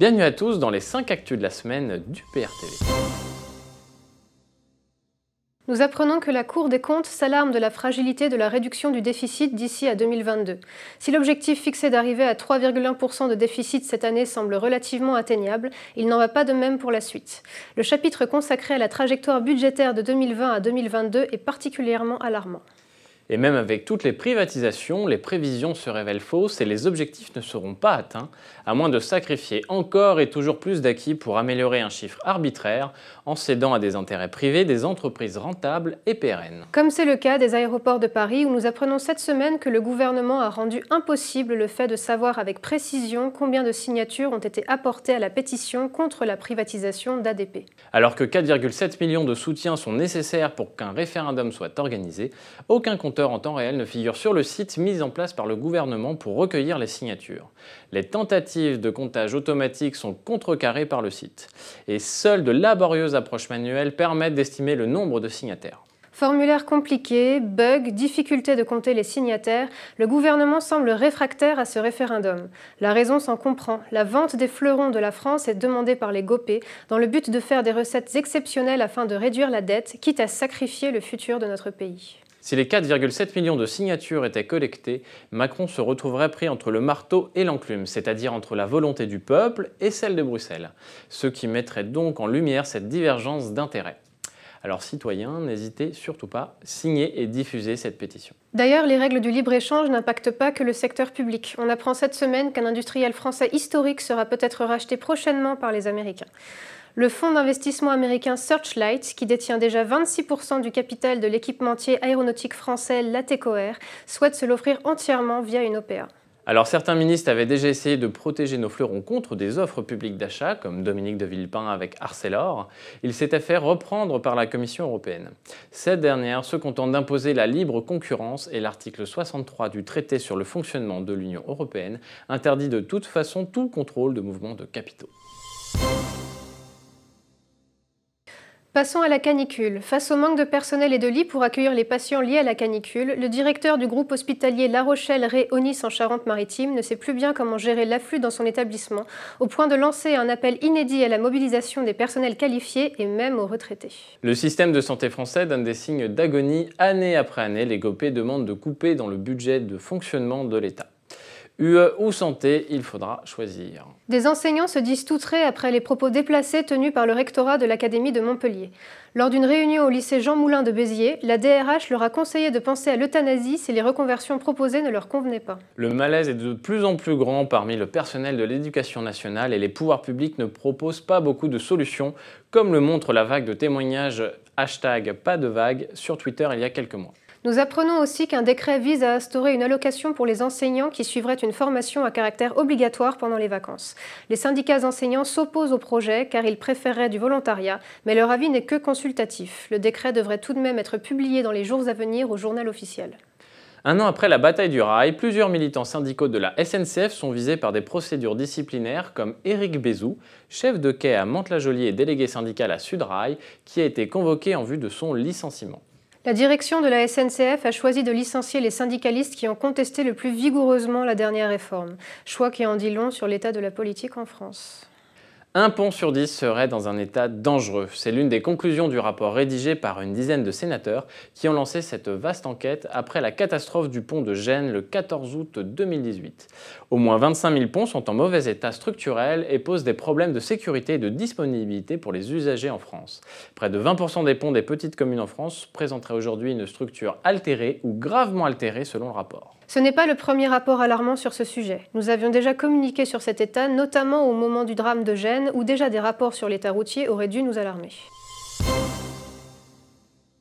Bienvenue à tous dans les 5 actus de la semaine du PRTV. Nous apprenons que la Cour des comptes s'alarme de la fragilité de la réduction du déficit d'ici à 2022. Si l'objectif fixé d'arriver à 3,1% de déficit cette année semble relativement atteignable, il n'en va pas de même pour la suite. Le chapitre consacré à la trajectoire budgétaire de 2020 à 2022 est particulièrement alarmant. Et même avec toutes les privatisations, les prévisions se révèlent fausses et les objectifs ne seront pas atteints, à moins de sacrifier encore et toujours plus d'acquis pour améliorer un chiffre arbitraire en cédant à des intérêts privés des entreprises rentables et pérennes. Comme c'est le cas des aéroports de Paris où nous apprenons cette semaine que le gouvernement a rendu impossible le fait de savoir avec précision combien de signatures ont été apportées à la pétition contre la privatisation d'ADP. Alors que 4,7 millions de soutiens sont nécessaires pour qu'un référendum soit organisé, aucun compteur en temps réel ne figure sur le site mis en place par le gouvernement pour recueillir les signatures. Les tentatives de comptage automatique sont contrecarrées par le site. Et seules de laborieuses approches manuelles permettent d'estimer le nombre de signataires. Formulaire compliqué, bugs, difficulté de compter les signataires, le gouvernement semble réfractaire à ce référendum. La raison s'en comprend. La vente des fleurons de la France est demandée par les GOPÉ dans le but de faire des recettes exceptionnelles afin de réduire la dette, quitte à sacrifier le futur de notre pays. Si les 4,7 millions de signatures étaient collectées, Macron se retrouverait pris entre le marteau et l'enclume, c'est-à-dire entre la volonté du peuple et celle de Bruxelles, ce qui mettrait donc en lumière cette divergence d'intérêts. Alors citoyens, n'hésitez surtout pas, signez et diffusez cette pétition. D'ailleurs, les règles du libre-échange n'impactent pas que le secteur public. On apprend cette semaine qu'un industriel français historique sera peut-être racheté prochainement par les Américains. Le fonds d'investissement américain Searchlight, qui détient déjà 26% du capital de l'équipementier aéronautique français Latécoère, souhaite se l'offrir entièrement via une OPA. Alors certains ministres avaient déjà essayé de protéger nos fleurons contre des offres publiques d'achat, comme Dominique de Villepin avec Arcelor. Il s'était fait reprendre par la Commission européenne. Cette dernière se contente d'imposer la libre concurrence et l'article 63 du traité sur le fonctionnement de l'Union européenne interdit de toute façon tout contrôle de mouvements de capitaux. Passons à la canicule. Face au manque de personnel et de lits pour accueillir les patients liés à la canicule, le directeur du groupe hospitalier La Rochelle-Ré-Onis en Charente-Maritime ne sait plus bien comment gérer l'afflux dans son établissement, au point de lancer un appel inédit à la mobilisation des personnels qualifiés et même aux retraités. Le système de santé français donne des signes d'agonie année après année. Les GOPÉ demandent de couper dans le budget de fonctionnement de l'État. UE ou santé, il faudra choisir. Des enseignants se disent outrés après les propos déplacés tenus par le rectorat de l'Académie de Montpellier. Lors d'une réunion au lycée Jean Moulin de Béziers, la DRH leur a conseillé de penser à l'euthanasie si les reconversions proposées ne leur convenaient pas. Le malaise est de plus en plus grand parmi le personnel de l'éducation nationale et les pouvoirs publics ne proposent pas beaucoup de solutions, comme le montre la vague de témoignages hashtag pas de vague sur Twitter il y a quelques mois. Nous apprenons aussi qu'un décret vise à instaurer une allocation pour les enseignants qui suivraient une formation à caractère obligatoire pendant les vacances. Les syndicats enseignants s'opposent au projet car ils préféreraient du volontariat, mais leur avis n'est que consultatif. Le décret devrait tout de même être publié dans les jours à venir au journal officiel. Un an après la bataille du rail, plusieurs militants syndicaux de la SNCF sont visés par des procédures disciplinaires comme Éric Bézou, chef de quai à Mantes-la-Jolie et délégué syndical à Sudrail, qui a été convoqué en vue de son licenciement. La direction de la SNCF a choisi de licencier les syndicalistes qui ont contesté le plus vigoureusement la dernière réforme, choix qui en dit long sur l'état de la politique en France. Un pont sur dix serait dans un état dangereux. C'est l'une des conclusions du rapport rédigé par une dizaine de sénateurs qui ont lancé cette vaste enquête après la catastrophe du pont de Gênes le 14 août 2018. Au moins 25 000 ponts sont en mauvais état structurel et posent des problèmes de sécurité et de disponibilité pour les usagers en France. Près de 20% des ponts des petites communes en France présenteraient aujourd'hui une structure altérée ou gravement altérée selon le rapport. Ce n'est pas le premier rapport alarmant sur ce sujet. Nous avions déjà communiqué sur cet état, notamment au moment du drame de Gênes, où déjà des rapports sur l'état routier auraient dû nous alarmer.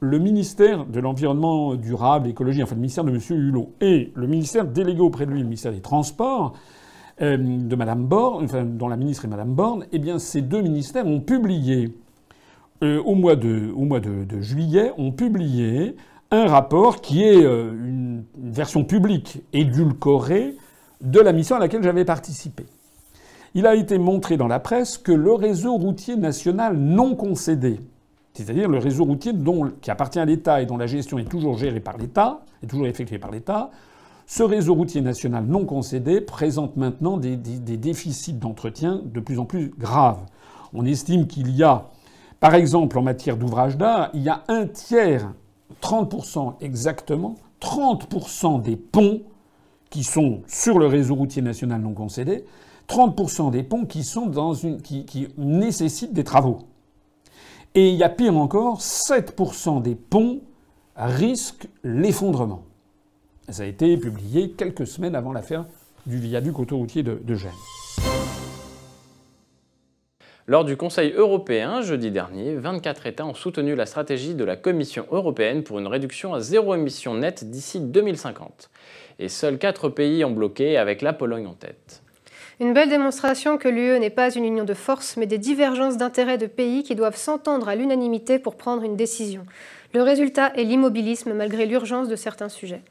Le ministère de l'Environnement durable, écologie, enfin le ministère de M. Hulot, et le ministère délégué auprès de lui, le ministère des Transports, euh, de enfin, dont la ministre est Mme Borne, eh bien ces deux ministères ont publié, euh, au mois, de juillet, ont publié un rapport qui est euh, une version publique édulcorée de la mission à laquelle j'avais participé. Il a été montré dans la presse que le réseau routier national non concédé, c'est-à-dire le réseau routier dont, qui appartient à l'État et dont la gestion est toujours gérée par l'État, est toujours effectuée par l'État, Ce réseau routier national non concédé présente maintenant des, des déficits d'entretien de plus en plus graves. On estime qu'il y a, par exemple en matière d'ouvrage d'art, il y a un tiers, 30% exactement, 30% des ponts qui sont sur le réseau routier national non concédé, 30% des ponts qui, nécessitent des travaux. Et il y a pire encore, 7% des ponts risquent l'effondrement. Ça a été publié quelques semaines avant l'affaire du viaduc autoroutier de Gênes. Lors du Conseil européen jeudi dernier, 24 États ont soutenu la stratégie de la Commission européenne pour une réduction à zéro émission nette d'ici 2050 et seuls quatre pays ont bloqué avec la Pologne en tête. Une belle démonstration que l'UE n'est pas une union de force, mais des divergences d'intérêts de pays qui doivent s'entendre à l'unanimité pour prendre une décision. Le résultat est l'immobilisme malgré l'urgence de certains sujets.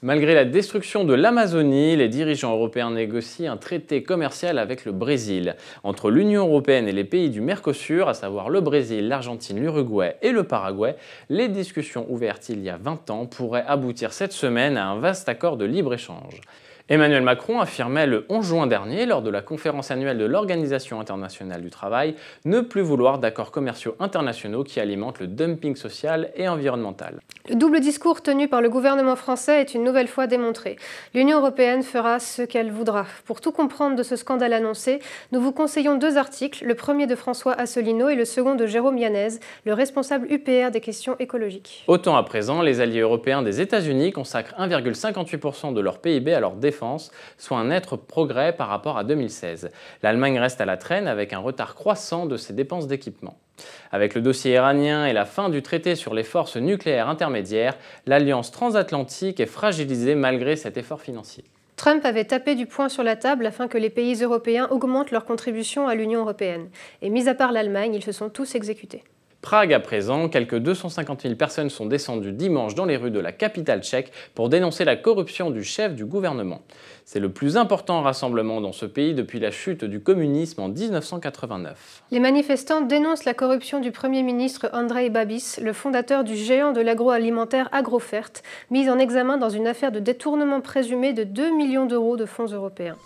Malgré la destruction de l'Amazonie, les dirigeants européens négocient un traité commercial avec le Brésil. Entre l'Union européenne et les pays du Mercosur, à savoir le Brésil, l'Argentine, l'Uruguay et le Paraguay, les discussions ouvertes il y a 20 ans pourraient aboutir cette semaine à un vaste accord de libre-échange. Emmanuel Macron affirmait le 11 juin dernier, lors de la conférence annuelle de l'Organisation internationale du travail, ne plus vouloir d'accords commerciaux internationaux qui alimentent le dumping social et environnemental. Le double discours tenu par le gouvernement français est une nouvelle fois démontré. L'Union européenne fera ce qu'elle voudra. Pour tout comprendre de ce scandale annoncé, nous vous conseillons deux articles, le premier de François Asselineau et le second de Jérôme Yanez, le responsable UPR des questions écologiques. Autant à présent, les alliés européens des États-Unis consacrent 1,58% de leur PIB à leur défense soit un net progrès par rapport à 2016. L'Allemagne reste à la traîne avec un retard croissant de ses dépenses d'équipement. Avec le dossier iranien et la fin du traité sur les forces nucléaires intermédiaires, l'alliance transatlantique est fragilisée malgré cet effort financier. Trump avait tapé du poing sur la table afin que les pays européens augmentent leur contribution à l'Union européenne. Et mis à part l'Allemagne, ils se sont tous exécutés. Prague à présent, quelques 250 000 personnes sont descendues dimanche dans les rues de la capitale tchèque pour dénoncer la corruption du chef du gouvernement. C'est le plus important rassemblement dans ce pays depuis la chute du communisme en 1989. Les manifestants dénoncent la corruption du Premier ministre Andrei Babis, le fondateur du géant de l'agroalimentaire Agrofert, mis en examen dans une affaire de détournement présumé de 2 millions d'euros de fonds européens.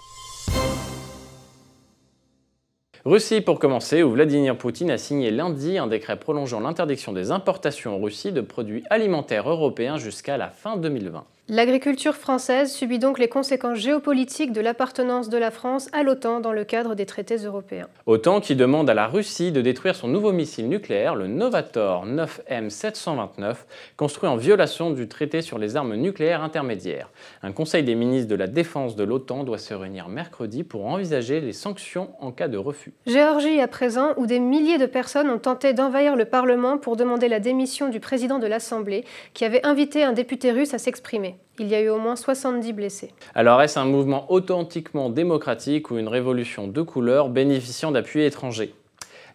Russie pour commencer, où Vladimir Poutine a signé lundi un décret prolongeant l'interdiction des importations en Russie de produits alimentaires européens jusqu'à la fin 2020. L'agriculture française subit donc les conséquences géopolitiques de l'appartenance de la France à l'OTAN dans le cadre des traités européens. OTAN qui demande à la Russie de détruire son nouveau missile nucléaire, le Novator 9M729, construit en violation du traité sur les armes nucléaires intermédiaires. Un conseil des ministres de la Défense de l'OTAN doit se réunir mercredi pour envisager les sanctions en cas de refus. Géorgie à présent, où des milliers de personnes ont tenté d'envahir le Parlement pour demander la démission du président de l'Assemblée, qui avait invité un député russe à s'exprimer. Il y a eu au moins 70 blessés. Alors est-ce un mouvement authentiquement démocratique ou une révolution de couleur bénéficiant d'appuis étrangers?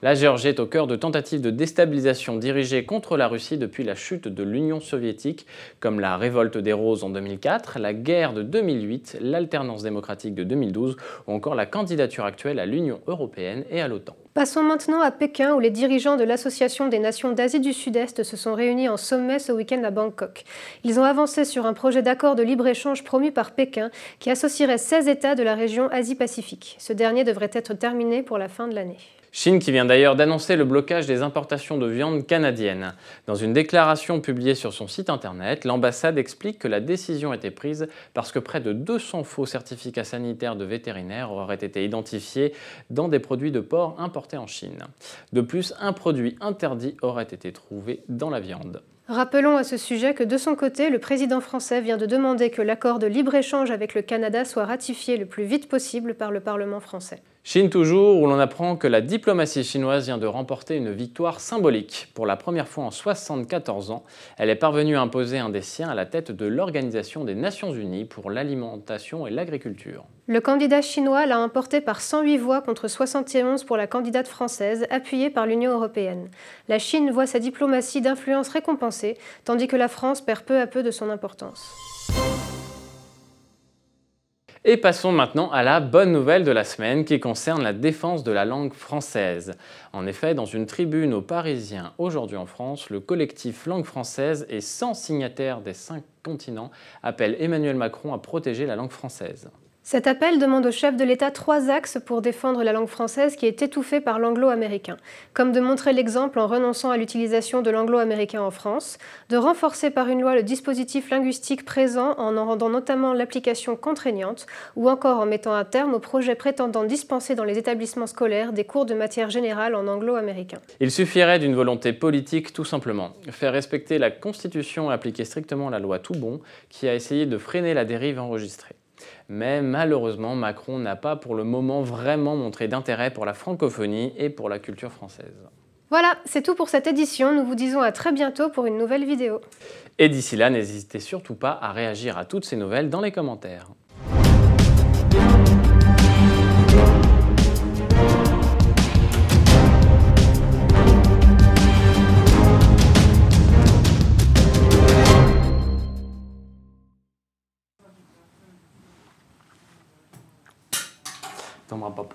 La Géorgie est au cœur de tentatives de déstabilisation dirigées contre la Russie depuis la chute de l'Union soviétique, comme la révolte des Roses en 2004, la guerre de 2008, l'alternance démocratique de 2012 ou encore la candidature actuelle à l'Union européenne et à l'OTAN. Passons maintenant à Pékin, où les dirigeants de l'Association des nations d'Asie du Sud-Est se sont réunis en sommet ce week-end à Bangkok. Ils ont avancé sur un projet d'accord de libre-échange promu par Pékin qui associerait 16 États de la région Asie-Pacifique. Ce dernier devrait être terminé pour la fin de l'année. Chine qui vient d'ailleurs d'annoncer le blocage des importations de viande canadienne. Dans une déclaration publiée sur son site internet, l'ambassade explique que la décision était prise parce que près de 200 faux certificats sanitaires de vétérinaires auraient été identifiés dans des produits de porc importés en Chine. De plus, un produit interdit aurait été trouvé dans la viande. Rappelons à ce sujet que de son côté, le président français vient de demander que l'accord de libre-échange avec le Canada soit ratifié le plus vite possible par le Parlement français. Chine toujours, où l'on apprend que la diplomatie chinoise vient de remporter une victoire symbolique. Pour la première fois en 74 ans, elle est parvenue à imposer un des siens à la tête de l'Organisation des Nations Unies pour l'alimentation et l'agriculture. Le candidat chinois l'a emporté par 108 voix contre 71 pour la candidate française, appuyée par l'Union européenne. La Chine voit sa diplomatie d'influence récompensée, tandis que la France perd peu à peu de son importance. Et passons maintenant à la bonne nouvelle de la semaine qui concerne la défense de la langue française. En effet, dans une tribune aux Parisiens aujourd'hui en France, le collectif Langue française et 100 signataires des cinq continents appelle Emmanuel Macron à protéger la langue française. Cet appel demande au chef de l'État trois axes pour défendre la langue française qui est étouffée par l'anglo-américain, comme de montrer l'exemple en renonçant à l'utilisation de l'anglo-américain en France, de renforcer par une loi le dispositif linguistique présent en en rendant notamment l'application contraignante, ou encore en mettant un terme au projet prétendant dispenser dans les établissements scolaires des cours de matière générale en anglo-américain. Il suffirait d'une volonté politique tout simplement, faire respecter la Constitution et appliquer strictement la loi Toubon qui a essayé de freiner la dérive enregistrée. Mais malheureusement, Macron n'a pas pour le moment vraiment montré d'intérêt pour la francophonie et pour la culture française. Voilà, c'est tout pour cette édition. Nous vous disons à très bientôt pour une nouvelle vidéo. Et d'ici là, n'hésitez surtout pas à réagir à toutes ces nouvelles dans les commentaires.